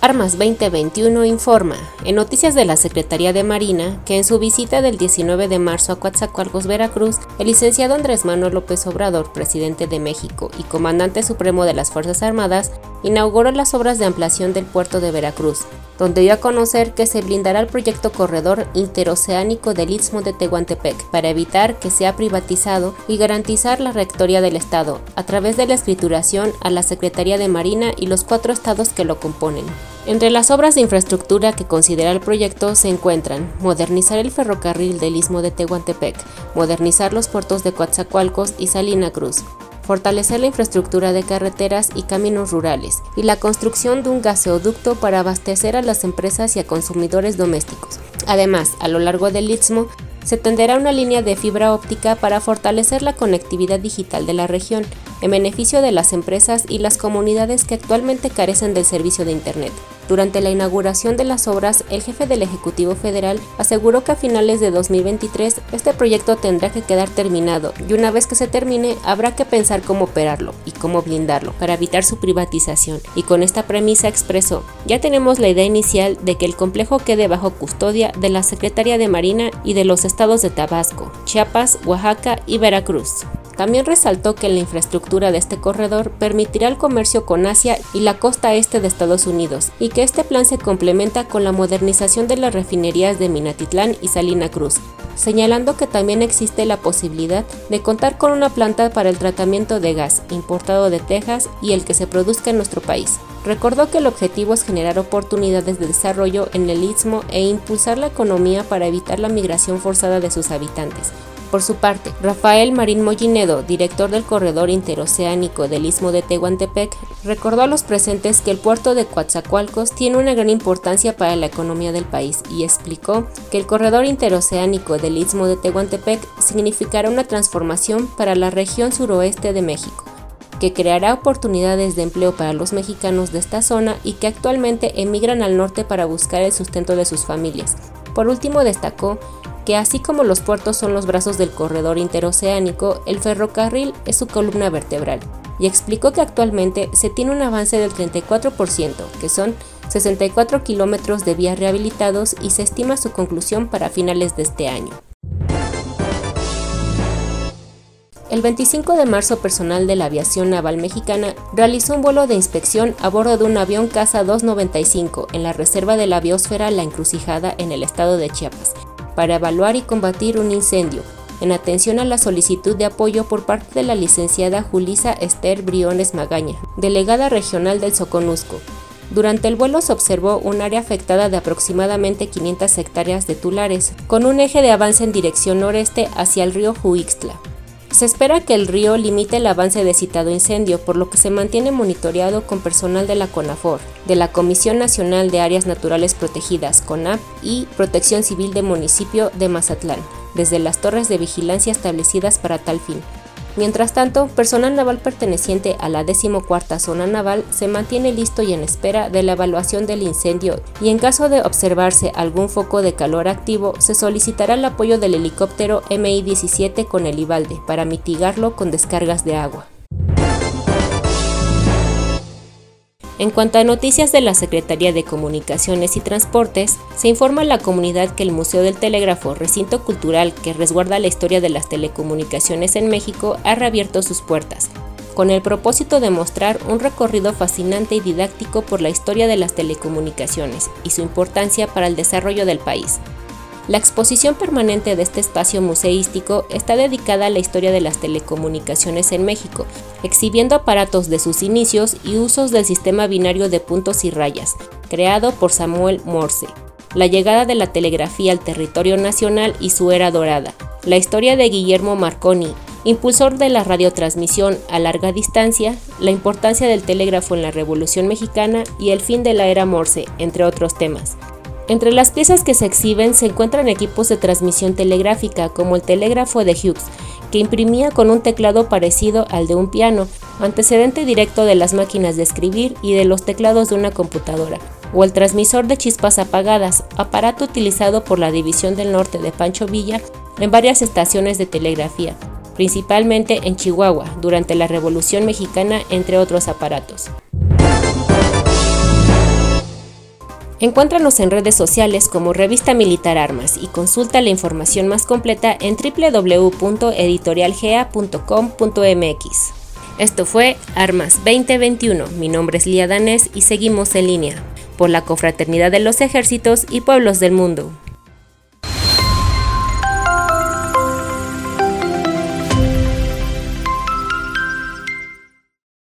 Armas 2021 informa, en noticias de la Secretaría de Marina, que en su visita del 19 de marzo a Coatzacoalcos, Veracruz, el licenciado Andrés Manuel López Obrador, presidente de México y comandante supremo de las Fuerzas Armadas, inauguró las obras de ampliación del puerto de Veracruz, donde dio a conocer que se blindará el proyecto corredor interoceánico del Istmo de Tehuantepec para evitar que sea privatizado y garantizar la rectoría del Estado a través de la escrituración a la Secretaría de Marina y los cuatro estados que lo componen. Entre las obras de infraestructura que considera el proyecto se encuentran modernizar el ferrocarril del Istmo de Tehuantepec, modernizar los puertos de Coatzacoalcos y Salina Cruz, fortalecer la infraestructura de carreteras y caminos rurales y la construcción de un gaseoducto para abastecer a las empresas y a consumidores domésticos. Además, a lo largo del Istmo se tenderá una línea de fibra óptica para fortalecer la conectividad digital de la región, en beneficio de las empresas y las comunidades que actualmente carecen del servicio de Internet. Durante la inauguración de las obras, el jefe del Ejecutivo Federal aseguró que a finales de 2023 este proyecto tendrá que quedar terminado y una vez que se termine habrá que pensar cómo operarlo y cómo blindarlo para evitar su privatización. Y con esta premisa expresó, ya tenemos la idea inicial de que el complejo quede bajo custodia de la Secretaría de Marina y de los estados de Tabasco, Chiapas, Oaxaca y Veracruz. También resaltó que la infraestructura de este corredor permitirá el comercio con Asia y la costa este de Estados Unidos y que este plan se complementa con la modernización de las refinerías de Minatitlán y Salina Cruz, señalando que también existe la posibilidad de contar con una planta para el tratamiento de gas importado de Texas y el que se produzca en nuestro país. Recordó que el objetivo es generar oportunidades de desarrollo en el istmo e impulsar la economía para evitar la migración forzada de sus habitantes, por su parte, Rafael Marín Mollinedo, director del corredor interoceánico del Istmo de Tehuantepec, recordó a los presentes que el puerto de Coatzacoalcos tiene una gran importancia para la economía del país y explicó que el corredor interoceánico del Istmo de Tehuantepec significará una transformación para la región suroeste de México que creará oportunidades de empleo para los mexicanos de esta zona y que actualmente emigran al norte para buscar el sustento de sus familias. Por último, destacó que así como los puertos son los brazos del corredor interoceánico, el ferrocarril es su columna vertebral, y explicó que actualmente se tiene un avance del 34%, que son 64 kilómetros de vías rehabilitados y se estima su conclusión para finales de este año. El 25 de marzo, personal de la aviación naval mexicana realizó un vuelo de inspección a bordo de un avión Casa 295 en la reserva de la biosfera La Encrucijada en el estado de Chiapas, para evaluar y combatir un incendio, en atención a la solicitud de apoyo por parte de la licenciada Julisa Esther Briones Magaña, delegada regional del Soconusco. Durante el vuelo se observó un área afectada de aproximadamente 500 hectáreas de tulares, con un eje de avance en dirección noreste hacia el río Juixtla. Se espera que el río limite el avance de citado incendio, por lo que se mantiene monitoreado con personal de la CONAFOR, de la Comisión Nacional de Áreas Naturales Protegidas, CONAP, y Protección Civil del municipio de Mazatlán, desde las torres de vigilancia establecidas para tal fin. Mientras tanto, personal naval perteneciente a la 14 Zona Naval se mantiene listo y en espera de la evaluación del incendio y en caso de observarse algún foco de calor activo, se solicitará el apoyo del helicóptero MI-17 con el Ivalde para mitigarlo con descargas de agua. En cuanto a noticias de la Secretaría de Comunicaciones y Transportes, se informa a la comunidad que el Museo del Telégrafo, recinto cultural que resguarda la historia de las telecomunicaciones en México, ha reabierto sus puertas, con el propósito de mostrar un recorrido fascinante y didáctico por la historia de las telecomunicaciones y su importancia para el desarrollo del país. La exposición permanente de este espacio museístico está dedicada a la historia de las telecomunicaciones en México, exhibiendo aparatos de sus inicios y usos del sistema binario de puntos y rayas, creado por Samuel Morse, la llegada de la telegrafía al territorio nacional y su era dorada, la historia de Guillermo Marconi, impulsor de la radiotransmisión a larga distancia, la importancia del telégrafo en la Revolución Mexicana y el fin de la era Morse, entre otros temas. Entre las piezas que se exhiben se encuentran equipos de transmisión telegráfica como el telégrafo de Hughes, que imprimía con un teclado parecido al de un piano, antecedente directo de las máquinas de escribir y de los teclados de una computadora, o el transmisor de chispas apagadas, aparato utilizado por la División del Norte de Pancho Villa en varias estaciones de telegrafía, principalmente en Chihuahua, durante la Revolución Mexicana, entre otros aparatos. Encuéntranos en redes sociales como Revista Militar Armas y consulta la información más completa en www.editorialgea.com.mx. Esto fue Armas 2021. Mi nombre es Lía Danés y seguimos en línea por la Confraternidad de los Ejércitos y Pueblos del Mundo.